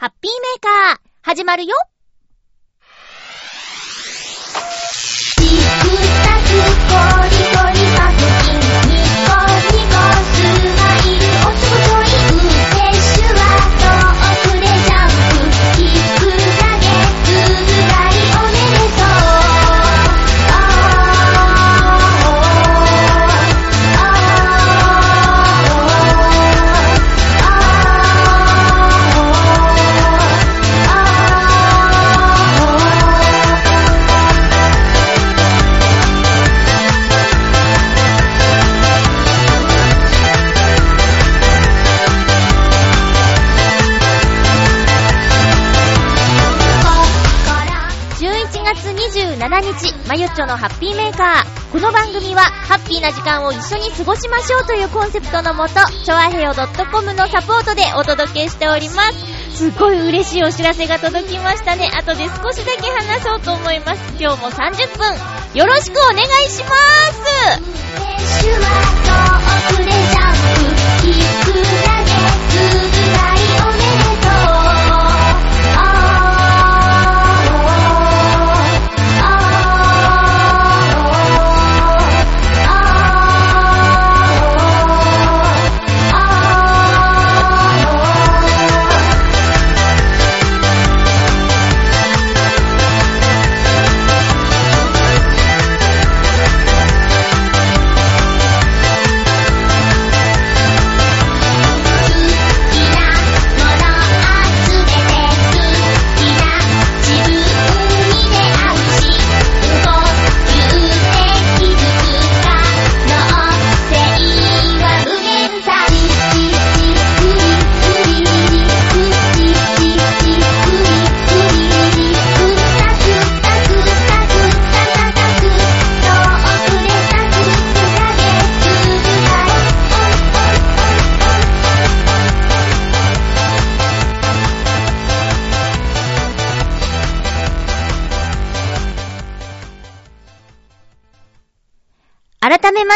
ハッピーメーカー、始まるよ。27日、まゆっちょのハッピーメーカー。この番組は、ハッピーな時間を一緒に過ごしましょうというコンセプトのもと、ちょあへよ .com のサポートでお届けしております。すごい嬉しいお知らせが届きましたね。後で少しだけ話そうと思います。今日も30分、よろしくお願いします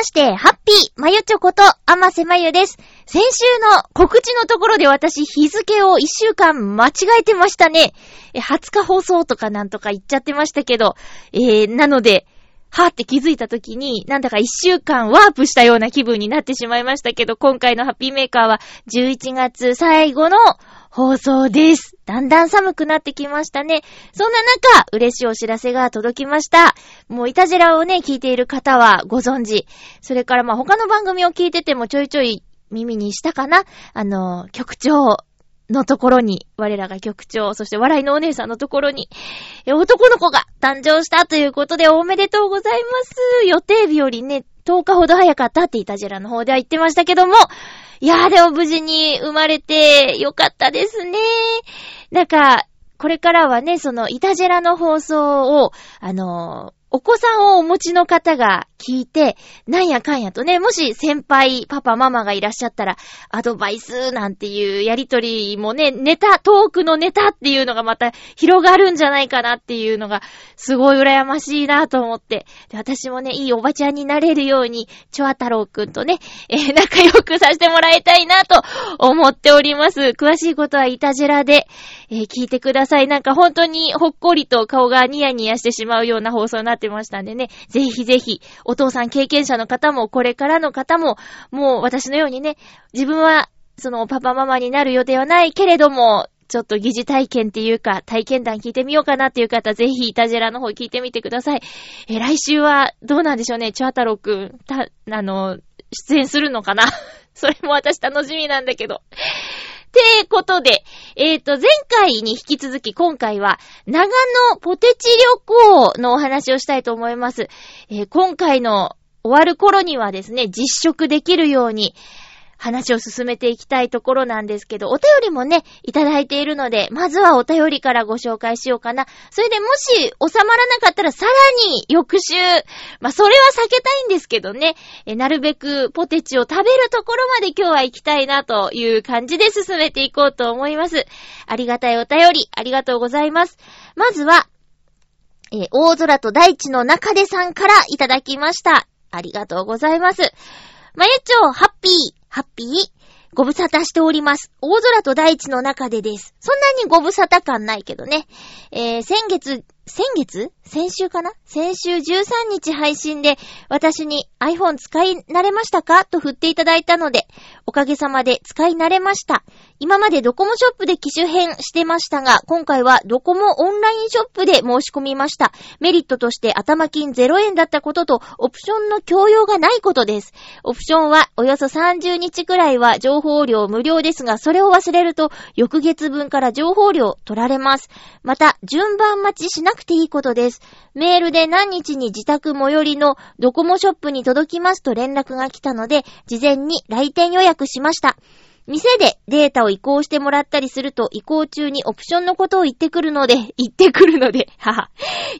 まして、ハッピー、まゆちょこと、あませまゆです。先週の告知のところで私、日付を一週間間違えてましたね。え、20日放送とかなんとか言っちゃってましたけど、えー、なので、はーって気づいた時に、なんだか一週間ワープしたような気分になってしまいましたけど、今回のハッピーメーカーは11月最後の放送です。だんだん寒くなってきましたね。そんな中、嬉しいお知らせが届きました。もういたじらをね、聞いている方はご存知。それからまあ他の番組を聞いててもちょいちょい耳にしたかなあの、局長のところに、我らが局長、そして笑いのお姉さんのところに、男の子が誕生したということでおめでとうございます。予定日よりね、10日ほど早かったってイタジラの方では言ってましたけども、いやーでも無事に生まれてよかったですね。なんか、これからはね、その、イタジェラの放送を、あのーお子さんをお持ちの方が聞いて、なんやかんやとね、もし先輩、パパ、ママがいらっしゃったら、アドバイスなんていうやりとりもね、ネタ、トークのネタっていうのがまた広がるんじゃないかなっていうのが、すごい羨ましいなと思って。で私もね、いいおばちゃんになれるように、チョア太郎くんとね、えー 仲良くさせてもらいたいなと思っております。詳しいことはイタジェラで、えー聞いてください。なんか本当にほっこりと顔がニヤニヤしてしまうような放送になってましたんでね。ぜひぜひ、おお父さん経験者の方も、これからの方も、もう私のようにね、自分は、そのパパママになる予定はないけれども、ちょっと疑似体験っていうか、体験談聞いてみようかなっていう方、ぜひ、イタジェラの方聞いてみてください。え来週は、どうなんでしょうね、チョア太郎くん、た、あの、出演するのかな？それも私楽しみなんだけど。てことで、えっ、と、前回に引き続き今回は、長野ポテチ旅行のお話をしたいと思います。えー今回の終わる頃にはですね、実食できるように、話を進めていきたいところなんですけど、お便りもね、いただいているので、まずはお便りからご紹介しようかな。それでもし収まらなかったらさらに翌週、まあそれは避けたいんですけどね、えなるべくポテチを食べるところまで今日は行きたいなという感じで進めていこうと思います。ありがたいお便り、ありがとうございます。まずは、え大空と大地の中でさんからいただきました。ありがとうございます。まゆちょ、ハッピー、ハッピー？ご無沙汰しております。大空と大地の中でです。そんなにご無沙汰感ないけどね。えー、先月、先月？先週かな？先週13日配信で私に iPhone 使い慣れましたか？と振っていただいたので、おかげさまで使い慣れました。今までドコモショップで機種変してましたが、今回はドコモオンラインショップで申し込みました。メリットとして頭金0円だったことと、オプションの共用がないことです。オプションはおよそ30日くらいは情報料無料ですが、それを忘れると、翌月分から情報料取られます。また、順番待ちしなくていいことです。メールで何日に自宅最寄りのドコモショップに届きますと連絡が来たので、事前に来店予約しました。店でデータを移行してもらったりすると移行中にオプションのことを言ってくるので、言ってくるので、はは。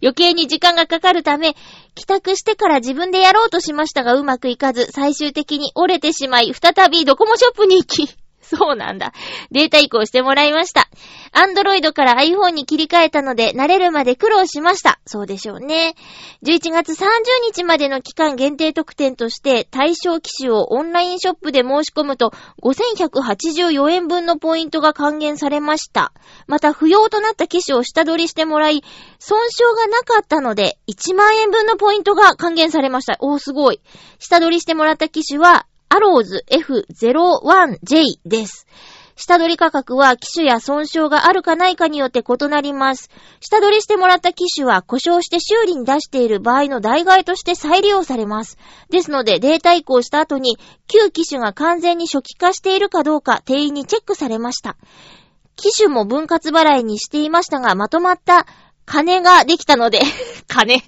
余計に時間がかかるため、帰宅してから自分でやろうとしましたがうまくいかず、最終的に折れてしまい、再びドコモショップに行き、そうなんだ。データ移行してもらいました。アンドロイドから iPhone に切り替えたので、慣れるまで苦労しました。そうでしょうね。11月30日までの期間限定特典として、対象機種をオンラインショップで申し込むと、5184円分のポイントが還元されました。また、不要となった機種を下取りしてもらい、損傷がなかったので、1万円分のポイントが還元されました。おー、すごい。下取りしてもらった機種は、アローズ F01J です。下取り価格は機種や損傷があるかないかによって異なります。下取りしてもらった機種は故障して修理に出している場合の代替として再利用されます。ですのでデータ移行した後に旧機種が完全に初期化しているかどうか店員にチェックされました。機種も分割払いにしていましたがまとまった金ができたので、金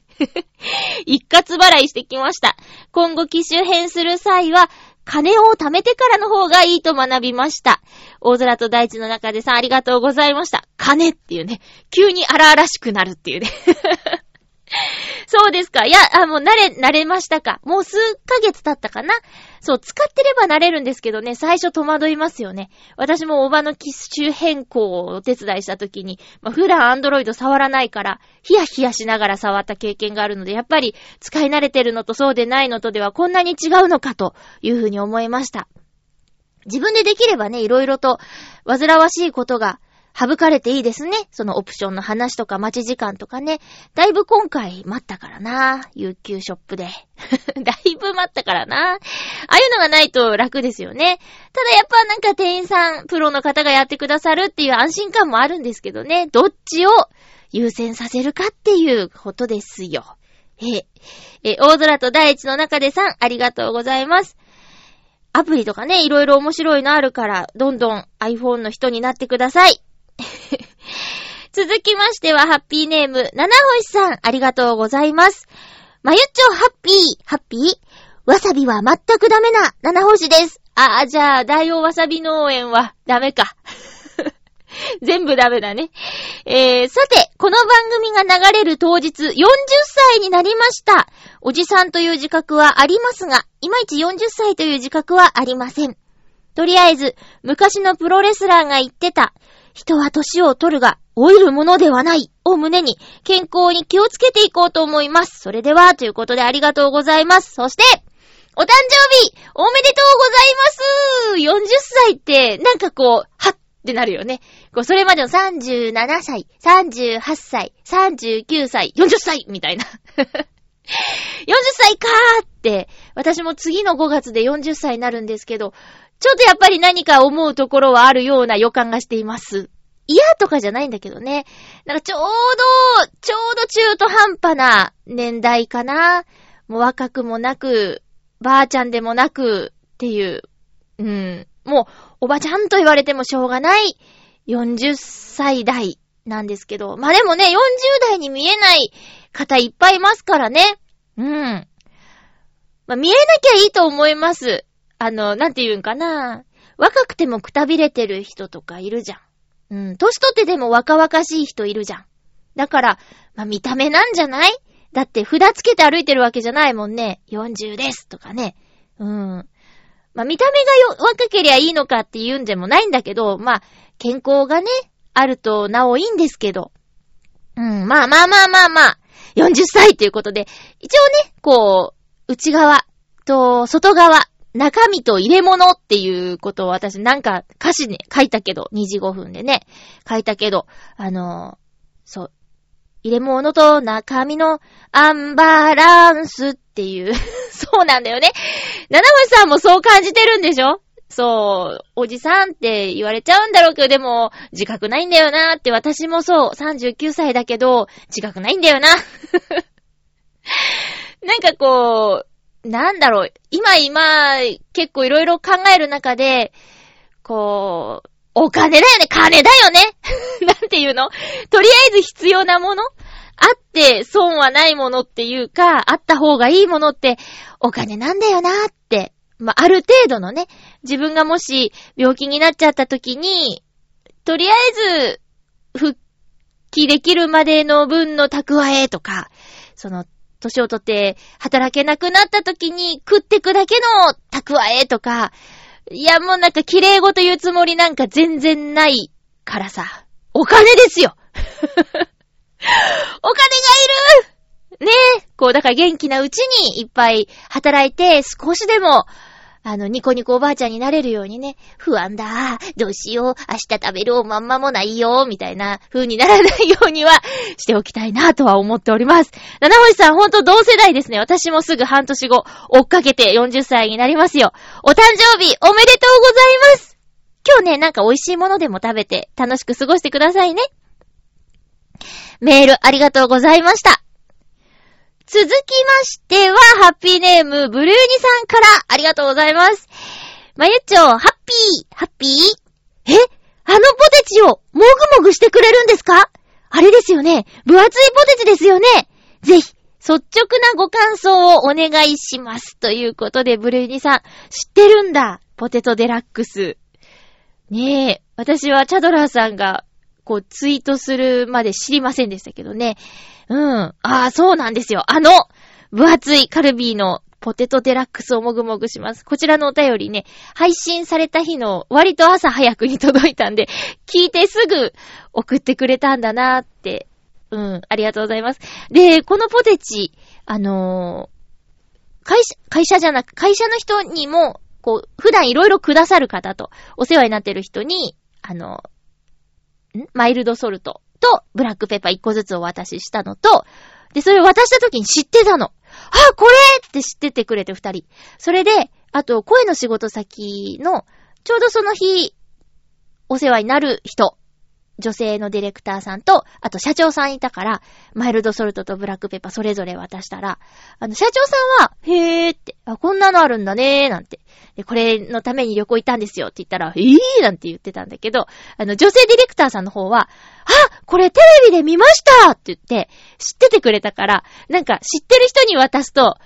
一括払いしてきました。今後機種変する際は、金を貯めてからの方がいいと学びました。大空と大地の中でさんありがとうございました。金っていうね、急に荒々しくなるっていうね。そうですか。いや、あ、もう慣れ、慣れましたか。もう数ヶ月経ったかな。そう、使ってれば慣れるんですけどね、最初戸惑いますよね。私もおばの機種変更をお手伝いした時に、まあ、普段アンドロイド触らないから、ヒヤヒヤしながら触った経験があるので、やっぱり使い慣れてるのとそうでないのとではこんなに違うのかというふうに思いました。自分でできればね、いろいろと煩わしいことが省かれていいですね。そのオプションの話とか待ち時間とかね。だいぶ今回待ったからな。有給ショップで。だいぶ待ったからな。ああいうのがないと楽ですよね。ただやっぱなんか店員さん、プロの方がやってくださるっていう安心感もあるんですけどね。どっちを優先させるかっていうことですよ。え、え、大空と大地の中でさん、ありがとうございます。アプリとかね、いろいろ面白いのあるから、どんどん iPhone の人になってください。続きましては、ハッピーネーム、七星さん、ありがとうございます。まゆっちょ、ハッピー、ハッピー？わさびは全くダメな、七星です。ああ、じゃあ、大王わさび農園は、ダメか。全部ダメだね。えー、さて、この番組が流れる当日、40歳になりました。おじさんという自覚はありますが、いまいち40歳という自覚はありません。とりあえず、昔のプロレスラーが言ってた、人は年を取るが、老いるものではない、を胸に、健康に気をつけていこうと思います。それでは、ということでありがとうございます。そして、お誕生日おめでとうございます !40 歳って、なんかこう、はっってなるよね。こう、それまでの37歳、38歳、39歳、40歳みたいな。40歳かーって、私も次の5月で40歳になるんですけど、ちょっとやっぱり何か思うところはあるような予感がしています。嫌とかじゃないんだけどね。なんかちょうど、ちょうど中途半端な年代かな。もう若くもなく、ばあちゃんでもなくっていう、うん。もう、おばちゃんと言われてもしょうがない40歳代なんですけど。まあでもね、40代に見えない方いっぱいいますからね。うん。まあ見えなきゃいいと思います。あの、なんて言うんかな。若くてもくたびれてる人とかいるじゃん。うん。年取ってでも若々しい人いるじゃん。だから、まあ見た目なんじゃない？だって札つけて歩いてるわけじゃないもんね。40ですとかね。うん。まあ見た目がよ、若けりゃいいのかって言うんでもないんだけど、まあ、健康がね、あるとなおいいんですけど。うん、まあまあまあまあまあ、40歳ということで、一応ね、こう、内側と外側、中身と入れ物っていうことを私なんか歌詞ね、書いたけど、2時5分でね、書いたけど、あのそう、入れ物と中身のアンバランスっていう。そうなんだよね。七星さんもそう感じてるんでしょ？そう、おじさんって言われちゃうんだろうけど、でも、自覚ないんだよなって、私もそう、39歳だけど、自覚ないんだよな。なんかこう、なんだろう、今今、結構いろいろ考える中で、こう、お金だよね。金だよね。なんていうの？とりあえず必要なもの？あって損はないものっていうか、あった方がいいものってお金なんだよなって。まあ、ある程度のね、自分がもし病気になっちゃった時に、とりあえず、復帰できるまでの分の蓄えとか、その、年をとって働けなくなった時に食ってくだけの蓄えとか、いやもうなんか綺麗事言うつもりなんか全然ないからさ、お金ですよ お金がいるねえ。こう、だから元気なうちにいっぱい働いて、少しでも、あの、ニコニコおばあちゃんになれるようにね、不安だ、どうしよう、明日食べるおまんまもないよ、みたいな風にならないようにはしておきたいなとは思っております。七星さん、ほんと同世代ですね。私もすぐ半年後、追っかけて40歳になりますよ。お誕生日、おめでとうございます今日ね、なんか美味しいものでも食べて、楽しく過ごしてくださいね。メールありがとうございました。続きましては、ハッピーネーム、ブルーニさんからありがとうございます。まゆっちょ、ハッピー、ハッピーえ？あのポテチを、もぐもぐしてくれるんですか？あれですよね。分厚いポテチですよね。ぜひ、率直なご感想をお願いします。ということで、ブルーニさん、知ってるんだ。ポテトデラックス。ねえ、私はチャドラーさんが、こう、ツイートするまで知りませんでしたけどね。うん。ああ、そうなんですよ。あの、分厚いカルビーのポテトデラックスをもぐもぐします。こちらのお便りね、配信された日の割と朝早くに届いたんで、聞いてすぐ送ってくれたんだなーって。うん、ありがとうございます。で、このポテチ、あのー会社、会社じゃなく、会社の人にも、こう、普段いろいろくださる方と、お世話になってる人に、あの、ん？マイルドソルトと、ブラックペッパー1個ずつお渡ししたのと、で、それを渡した時に知ってたの。あ、これって知っててくれて二人。それで、あと、声の仕事先の、ちょうどその日、お世話になる人、女性のディレクターさんと、あと社長さんいたから、マイルドソルトとブラックペッパーそれぞれ渡したら、あの、社長さんは、へーって、あ、こんなのあるんだねー、なんて。で、これのために旅行行ったんですよって言ったら、えーなんて言ってたんだけど、あの、女性ディレクターさんの方は、あこれテレビで見ましたって言って、知っててくれたから、なんか知ってる人に渡すと、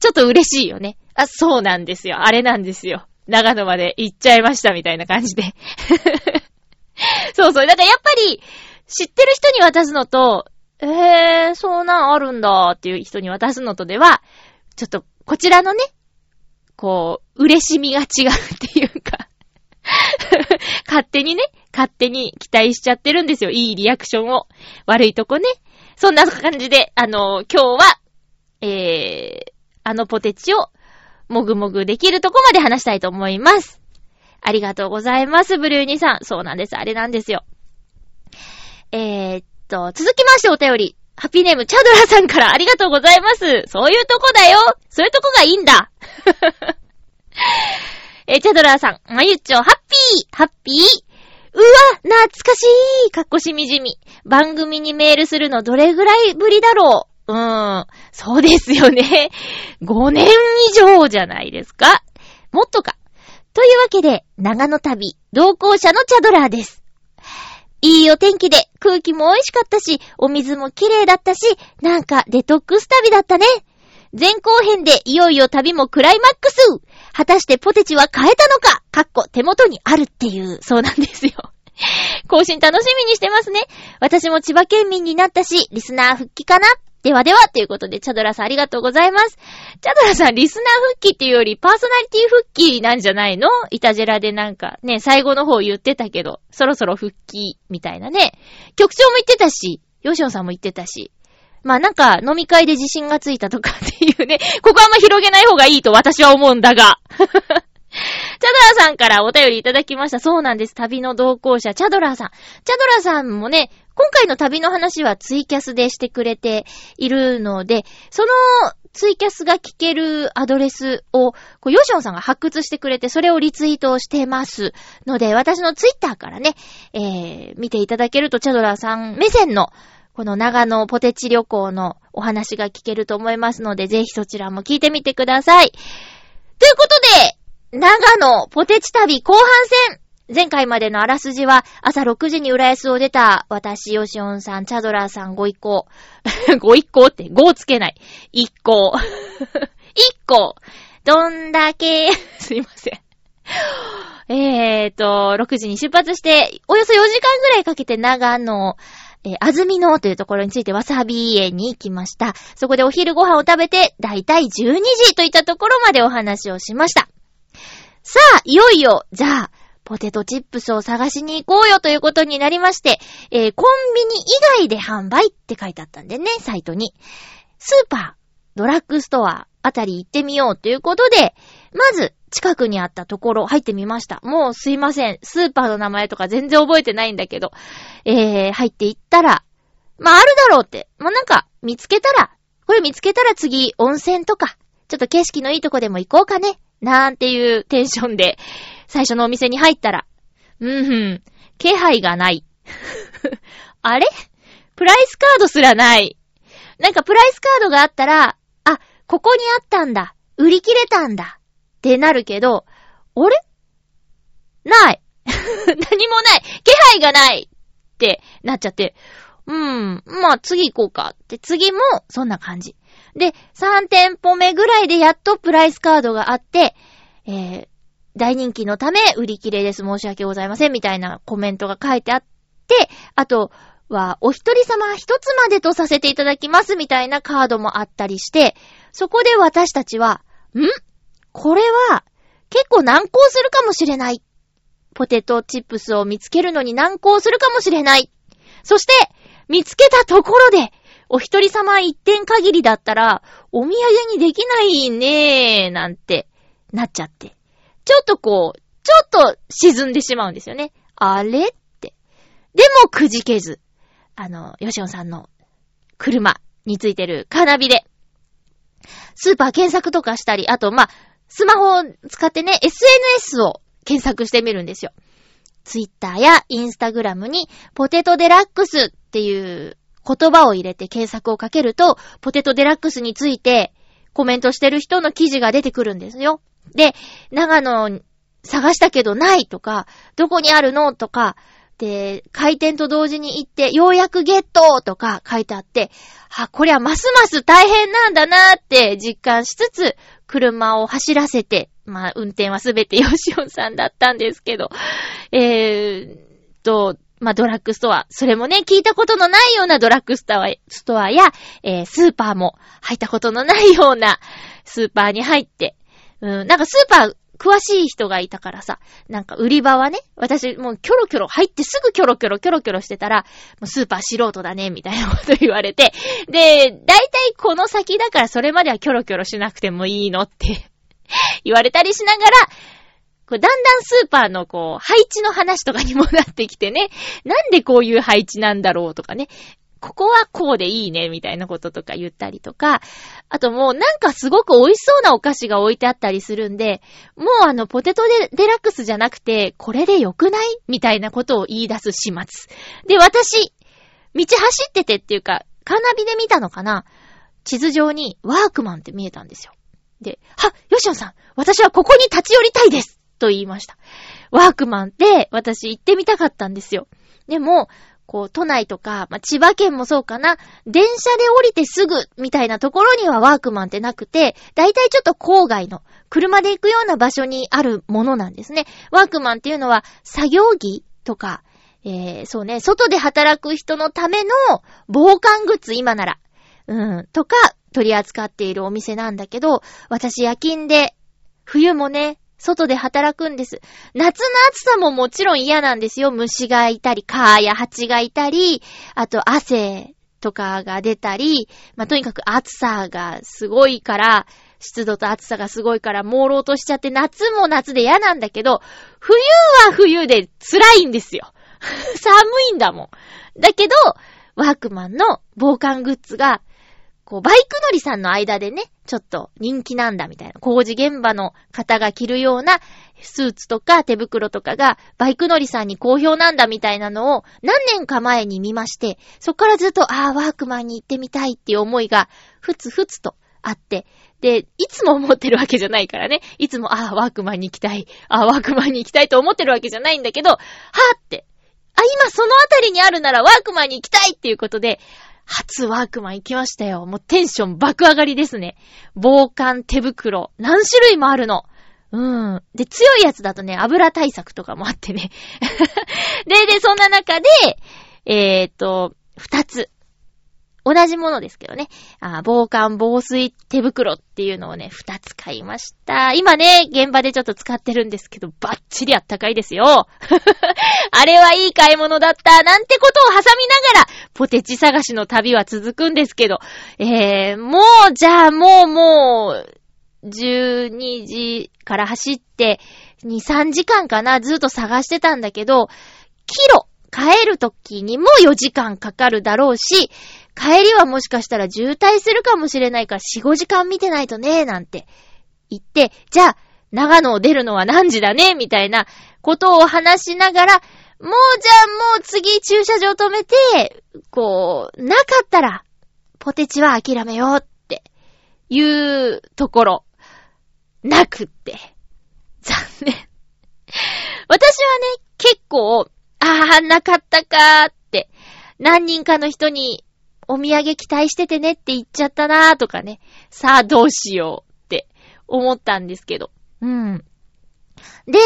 ちょっと嬉しいよね。あ、そうなんですよ。あれなんですよ。長野まで行っちゃいましたみたいな感じで。そうそう。だからやっぱり、知ってる人に渡すのと、えー、そうなんあるんだっていう人に渡すのとでは、ちょっと、こちらのね、こう、嬉しみが違うっていうか、勝手にね、勝手に期待しちゃってるんですよ。いいリアクションを。悪いとこね。そんな感じで、あの、今日は、えー、あのポテチを、もぐもぐできるとこまで話したいと思います。ありがとうございます、ブルーニさん。そうなんです。あれなんですよ。えー、っと、続きましてお便り。ハッピーネーム、チャドラさんからありがとうございます。そういうとこだよ。そういうとこがいいんだ。えーチャドラーさん、まゆっちょ、ハッピーハッピーうわ懐かしいかっこしみじみ。番組にメールするのどれぐらいぶりだろううーん。そうですよね。5年以上じゃないですか。もっとか。というわけで、長野旅、同行者のチャドラーです。いいお天気で、空気も美味しかったし、お水も綺麗だったし、なんかデトックス旅だったね。前後編でいよいよ旅もクライマックス果たしてポテチは買えたのかかっこ手元にあるっていう、そうなんですよ。更新楽しみにしてますね。私も千葉県民になったし、リスナー復帰かなではでは、ということで、チャドラさんありがとうございます。チャドラさん、リスナー復帰っていうより、パーソナリティ復帰なんじゃないの？イタジェラでなんか、ね、最後の方言ってたけど、そろそろ復帰、みたいなね。局長も言ってたし、ヨシオさんも言ってたし。まあなんか、飲み会で自信がついたとかっていうね、ここあんま広げない方がいいと私は思うんだが。チャドラさんからお便りいただきました。そうなんです。旅の同行者、チャドラさん。チャドラさんもね、今回の旅の話はツイキャスでしてくれているので、そのツイキャスが聞けるアドレスを、こうヨシオンさんが発掘してくれて、それをリツイートしてますので、私のツイッターからね、えー、見ていただけると、チャドラーさん目線の、この長野ポテチ旅行のお話が聞けると思いますので、ぜひそちらも聞いてみてください。ということで、長野ポテチ旅後半戦前回までのあらすじは、朝6時に浦安を出た、私、ヨシオンさん、チャドラーさんご一行。ご一行って、ごをつけない。一行。一行。どんだけ、すいません。えーと、6時に出発して、およそ4時間ぐらいかけて長野、えー、あずみのというところについてわさび園に行きました。そこでお昼ご飯を食べて、だいたい12時といったところまでお話をしました。さあ、いよいよ、じゃあ、ポテトチップスを探しに行こうよということになりまして、えー、コンビニ以外で販売って書いてあったんでね、サイトに。スーパー、ドラッグストアあたり行ってみようということで、まず、近くにあったところ入ってみました。もうすいません。スーパーの名前とか全然覚えてないんだけど、えー、入っていったら、まあ、あるだろうって。まあ、なんか、見つけたら、これ見つけたら次、温泉とか、ちょっと景色のいいとこでも行こうかね。なんていうテンションで、最初のお店に入ったら、うんふん、気配がない。あれ？プライスカードすらない。なんかプライスカードがあったら、あ、ここにあったんだ。売り切れたんだ。ってなるけど、あれ？ない。何もない。気配がないってなっちゃって、うん、まあ次行こうかって、次もそんな感じ。で、3店舗目ぐらいでやっとプライスカードがあって、えー、大人気のため売り切れです。申し訳ございません。みたいなコメントが書いてあって、あとは、お一人様一つまでとさせていただきます。みたいなカードもあったりして、そこで私たちは、んこれは、結構難航するかもしれない。ポテトチップスを見つけるのに難航するかもしれない。そして、見つけたところで、お一人様一点限りだったら、お土産にできないねー、なんて、なっちゃって。ちょっとこう、ちょっと沈んでしまうんですよね。あれって。でもくじけず、あの、ヨシオンさんの車についてるカーナビで、スーパー検索とかしたり、あと、まあ、スマホを使ってね、SNS を検索してみるんですよ。ツイッターやインスタグラムに、ポテトデラックスっていう言葉を入れて検索をかけると、ポテトデラックスについてコメントしてる人の記事が出てくるんですよ。で、長野探したけどないとか、どこにあるのとか、で、開店と同時に行って、ようやくゲットとか書いてあって、は、こりゃますます大変なんだなって実感しつつ、車を走らせて、まあ、運転はすべてヨシオンさんだったんですけど、えーと、まあ、ドラッグストア。それもね、聞いたことのないようなドラッグストアストアや、えー、スーパーも入ったことのないようなスーパーに入って、うん、なんかスーパー詳しい人がいたからさ、なんか売り場はね、私もうキョロキョロ入ってすぐキョロキョロキョロキョロしてたら、もうスーパー素人だね、みたいなこと言われて、で、だいたいこの先だからそれまではキョロキョロしなくてもいいのって言われたりしながら、だんだんスーパーのこう、配置の話とかにもなってきてね、なんでこういう配置なんだろうとかね、ここはこうでいいね、みたいなこととか言ったりとか、あともうなんかすごく美味しそうなお菓子が置いてあったりするんで、もうあのポテトデラックスじゃなくて、これで良くないみたいなことを言い出す始末。で、私、道走っててっていうか、カーナビで見たのかな地図上にワークマンって見えたんですよ。で、は、ヨシオさん、私はここに立ち寄りたいですと言いました。ワークマンって私行ってみたかったんですよ。でも、こう、都内とか、まあ、千葉県もそうかな、電車で降りてすぐみたいなところにはワークマンってなくて、だいたいちょっと郊外の、車で行くような場所にあるものなんですね。ワークマンっていうのは、作業着とか、えー、そうね、外で働く人のための防寒グッズ、今なら、うん、とか、取り扱っているお店なんだけど、私夜勤で、冬もね、外で働くんです。夏の暑さももちろん嫌なんですよ。虫がいたり、蚊や蜂がいたり、あと汗とかが出たり、まあ、とにかく暑さがすごいから、湿度と暑さがすごいから、朦朧としちゃって、夏も夏で嫌なんだけど、冬は冬で辛いんですよ。寒いんだもん。だけど、ワークマンの防寒グッズが、こう、バイク乗りさんの間でね、ちょっと人気なんだみたいな。工事現場の方が着るようなスーツとか手袋とかがバイク乗りさんに好評なんだみたいなのを何年か前に見まして、そっからずっと、ああ、ワークマンに行ってみたいっていう思いが、ふつふつとあって、で、いつも思ってるわけじゃないからね。いつも、ああ、ワークマンに行きたい。ああ、ワークマンに行きたいと思ってるわけじゃないんだけど、はぁって。あ、今そのあたりにあるならワークマンに行きたいっていうことで、初ワークマン行きましたよ。もうテンション爆上がりですね。防寒手袋。何種類もあるの。うん。で、強いやつだとね、油対策とかもあってね。で、で、そんな中で、えーっと、二つ。同じものですけどね。あ防寒防水手袋っていうのをね、二つ買いました。今ね、現場でちょっと使ってるんですけど、バッチリあったかいですよ。あれはいい買い物だった。なんてことを挟みながら、ポテチ探しの旅は続くんですけど、えー、もう、じゃあもうもう、12時から走って、2、3時間かな、ずっと探してたんだけど、キロ、帰る時にも4時間かかるだろうし、帰りはもしかしたら渋滞するかもしれないから4、5時間見てないとね、なんて言って、じゃあ、長野を出るのは何時だね、みたいなことを話しながら、もうじゃあもう次駐車場止めて、こう、なかったら、ポテチは諦めようっていうところ、なくって。残念。私はね、結構、ああ、なかったかーって、何人かの人にお土産期待しててねって言っちゃったなーとかね、さあどうしようって思ったんですけど。うん。で、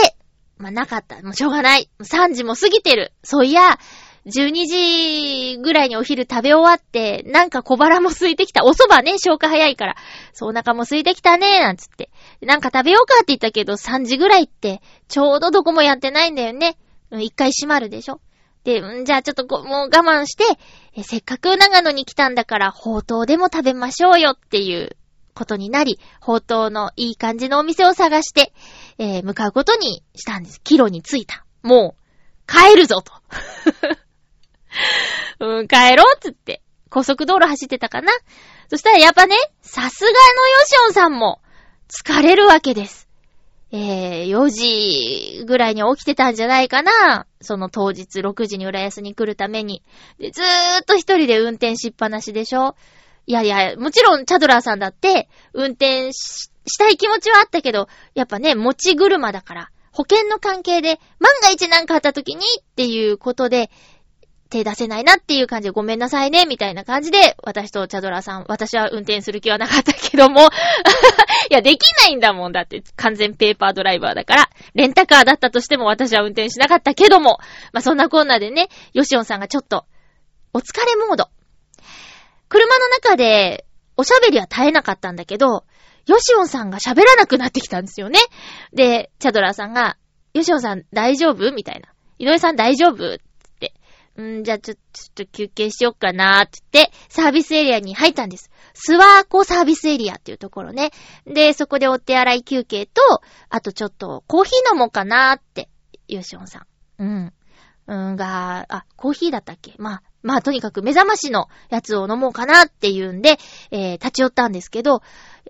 まあ、なかった。もうしょうがない。3時も過ぎてる。そういや、12時ぐらいにお昼食べ終わって、なんか小腹も空いてきた。お蕎麦ね、消化早いから。そうお腹も空いてきたね、なんつって。なんか食べようかって言ったけど、3時ぐらいって、ちょうどどこもやってないんだよね。一回閉まるでしょ？で、じゃあちょっとこもう我慢して、せっかく長野に来たんだから、ほうとうでも食べましょうよっていうことになり、ほうとうのいい感じのお店を探して、えー向かうことにしたんです。キロに着いた。もう、帰るぞと。うん、帰ろうっつって、高速道路走ってたかな？そしたらやっぱね、さすがのヨシオンさんも、疲れるわけです。えー、4時ぐらいに起きてたんじゃないかな。その当日6時に浦安に来るために。で、ずーっと一人で運転しっぱなしでしょいやいや、もちろんチャドラーさんだって、運転ししたい気持ちはあったけど、やっぱね、持ち車だから、保険の関係で、万が一なんかあった時にっていうことで、手出せないなっていう感じでごめんなさいね、みたいな感じで、私とチャドラさん、私は運転する気はなかったけども、いや、できないんだもんだって、完全ペーパードライバーだから、レンタカーだったとしても私は運転しなかったけども、まあ、そんなこんなでね、ヨシオンさんがちょっと、お疲れモード。車の中で、おしゃべりは絶えなかったんだけど、ヨシオンさんが喋らなくなってきたんですよね。で、チャドラーさんが、ヨシオンさん大丈夫？みたいな。井上さん大丈夫？んじゃあちょ、ちょっと休憩しよっかなーって言って、サービスエリアに入ったんです。スワーコサービスエリアっていうところね。で、そこでお手洗い休憩と、あとちょっとコーヒー飲もうかなーって、ヨシオンさん。うん。うんが、あ、コーヒーだったっけ？まあ、まあとにかく目覚ましのやつを飲もうかなっていうんで、えー、立ち寄ったんですけど、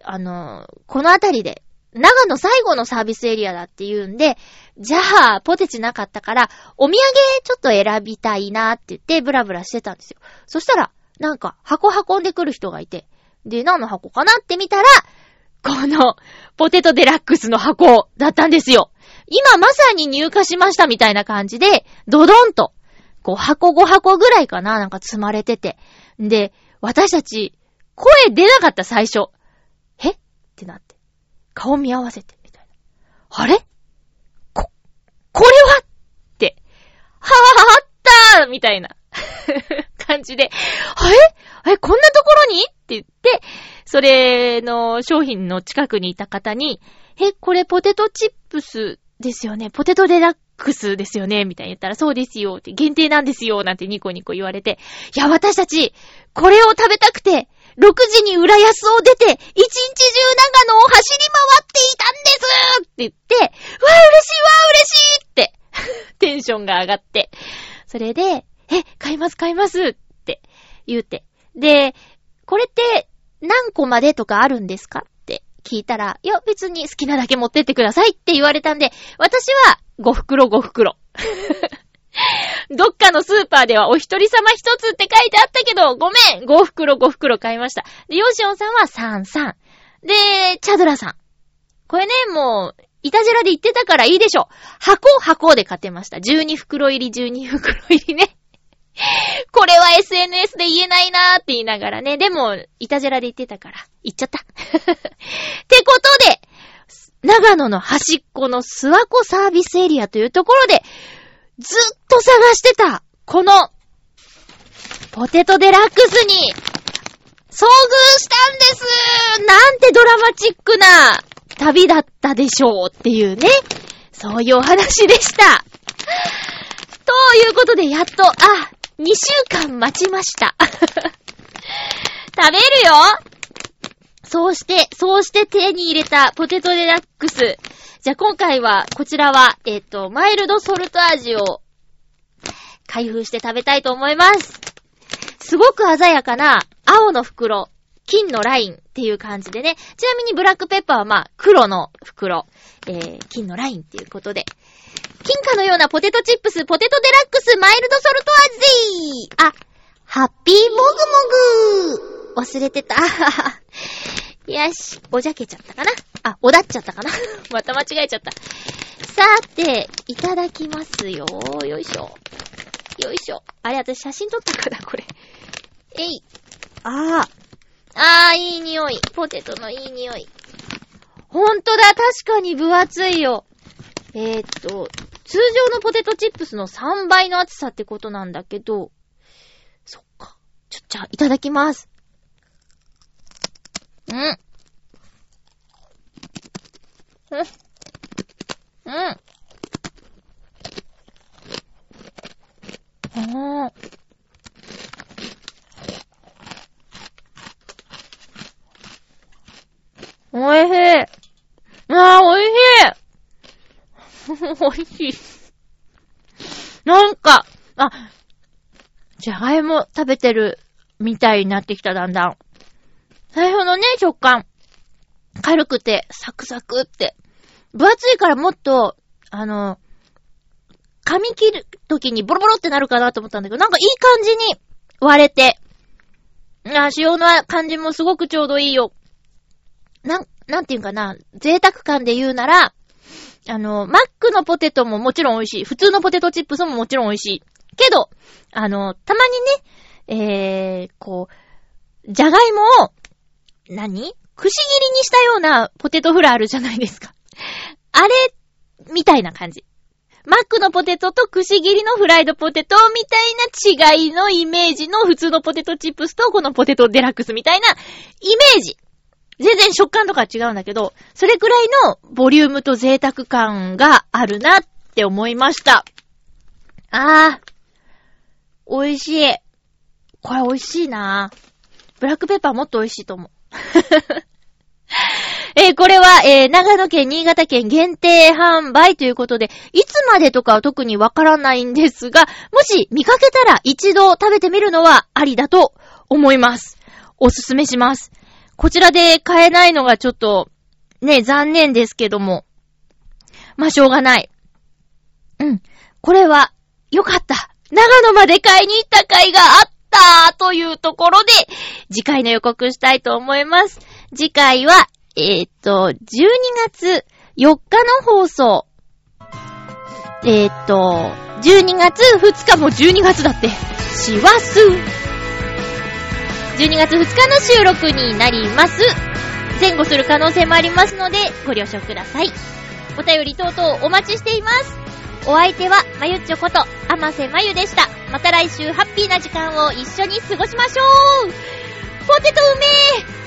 あのこのあたりで、長野最後のサービスエリアだっていうんで、じゃあ、ポテチなかったから、お土産ちょっと選びたいなって言って、ブラブラしてたんですよ。そしたら、なんか、箱運んでくる人がいて、で、何の箱かなって見たら、この、ポテトデラックスの箱だったんですよ。今まさに入荷しましたみたいな感じで、ドドンと、5箱5箱ぐらいかななんか積まれてて。で、私たち、声出なかった最初。え？ってなって。顔見合わせて、みたいな。あれ？こ、これは？って、はぁ、あったーみたいな。感じで、あれ？え、こんなところに？って言って、それの商品の近くにいた方に、え、これポテトチップスですよね。ポテトデラックスですよね。みたいに言ったら、そうですよ、限定なんですよ。なんてニコニコ言われて、いや、私たち、これを食べたくて、6時に浦安を出て、一日中長野を走り回っていたんですって言って、うわ、嬉しいわ、嬉しいって、テンションが上がって。それで、え、買います買いますって言うて。で、これって何個までとかあるんですかって聞いたら、いや別に好きなだけ持ってってくださいって言われたんで、私は5袋5袋。どっかのスーパーではお一人様一つって書いてあったけど、ごめん !5 袋5袋買いました。で、ヨシオンさんは3、3。で、チャドラさん。これね、もう、イタジェラで言ってたからいいでしょ。箱箱で買ってました。12袋入り、12袋入りね。これは SNS で言えないなーって言いながらね。でも、イタジェラで言ってたから、言っちゃった。ってことで、長野の端っこの諏訪湖サービスエリアというところで、ずっと探してた、この、ポテトデラックスに、遭遇したんですなんてドラマチックな旅だったでしょうっていうね。そういうお話でした。ということで、やっと、あ、2週間待ちました。食べるよそうして、そうして手に入れたポテトデラックス。じゃあ今回は、こちらは、えっ、と、マイルドソルト味を開封して食べたいと思います。すごく鮮やかな青の袋、金のラインっていう感じでね。ちなみにブラックペッパーはまあ黒の袋、えー、金のラインっていうことで。金貨のようなポテトチップス、ポテトデラックス、マイルドソルト味あ、ハッピーもぐもぐ忘れてた。よし、おじゃけちゃったかな？あ、おだっちゃったかな？また間違えちゃった。さて、いただきますよ。よいしょ。よいしょ。あれ、私写真撮ったかなこれ。えい。あー。あー、いい匂い。ポテトのいい匂い。ほんとだ、確かに分厚いよ。えー、っと、通常のポテトチップスの3倍の厚さってことなんだけど、そっか。ちょ、じゃあ、いただきます。うん。うん。うん。あー。おいしい。あー、おいしい。おいしい。なん。か、あ、じゃがいも食べてるみたいになってきた、だん。だん。最初のね、食感。軽くて、サクサクって。分厚いからもっと、あの、噛み切る時にボロボロってなるかなと思ったんだけど、なんかいい感じに割れて。あ、塩の感じもすごくちょうどいいよ。なん、なんていうかな、贅沢感で言うなら、あの、マックのポテトももちろん美味しい。普通のポテトチップスももちろん美味しい。けど、あの、たまにね、えー、こう、じゃがいもを、何？くし切りにしたようなポテトフライあるじゃないですか。あれ、みたいな感じ。マックのポテトとくし切りのフライドポテトみたいな違いのイメージの普通のポテトチップスとこのポテトデラックスみたいなイメージ。全然食感とか違うんだけど、それくらいのボリュームと贅沢感があるなって思いました。あー、美味しい。これ美味しいなブラックペッパーもっと美味しいと思う。えーこれは、えー長野県、新潟県限定販売ということで、いつまでとかは特にわからないんですが、もし見かけたら一度食べてみるのはありだと思います。おすすめします。こちらで買えないのがちょっと、ね、残念ですけども。まあ、しょうがない。うん。これは、よかった。長野まで買いに行った甲斐があったたというところで、次回の予告したいと思います。次回は、えーっと、12月4日の放送。えーっと、12月2日も12月だって。師走。12月2日の収録になります。前後する可能性もありますので、ご了承ください。お便り等々お待ちしています。お相手は、まゆっちょこと、あませまゆでした。また来週ハッピーな時間を一緒に過ごしましょうポテトうめえ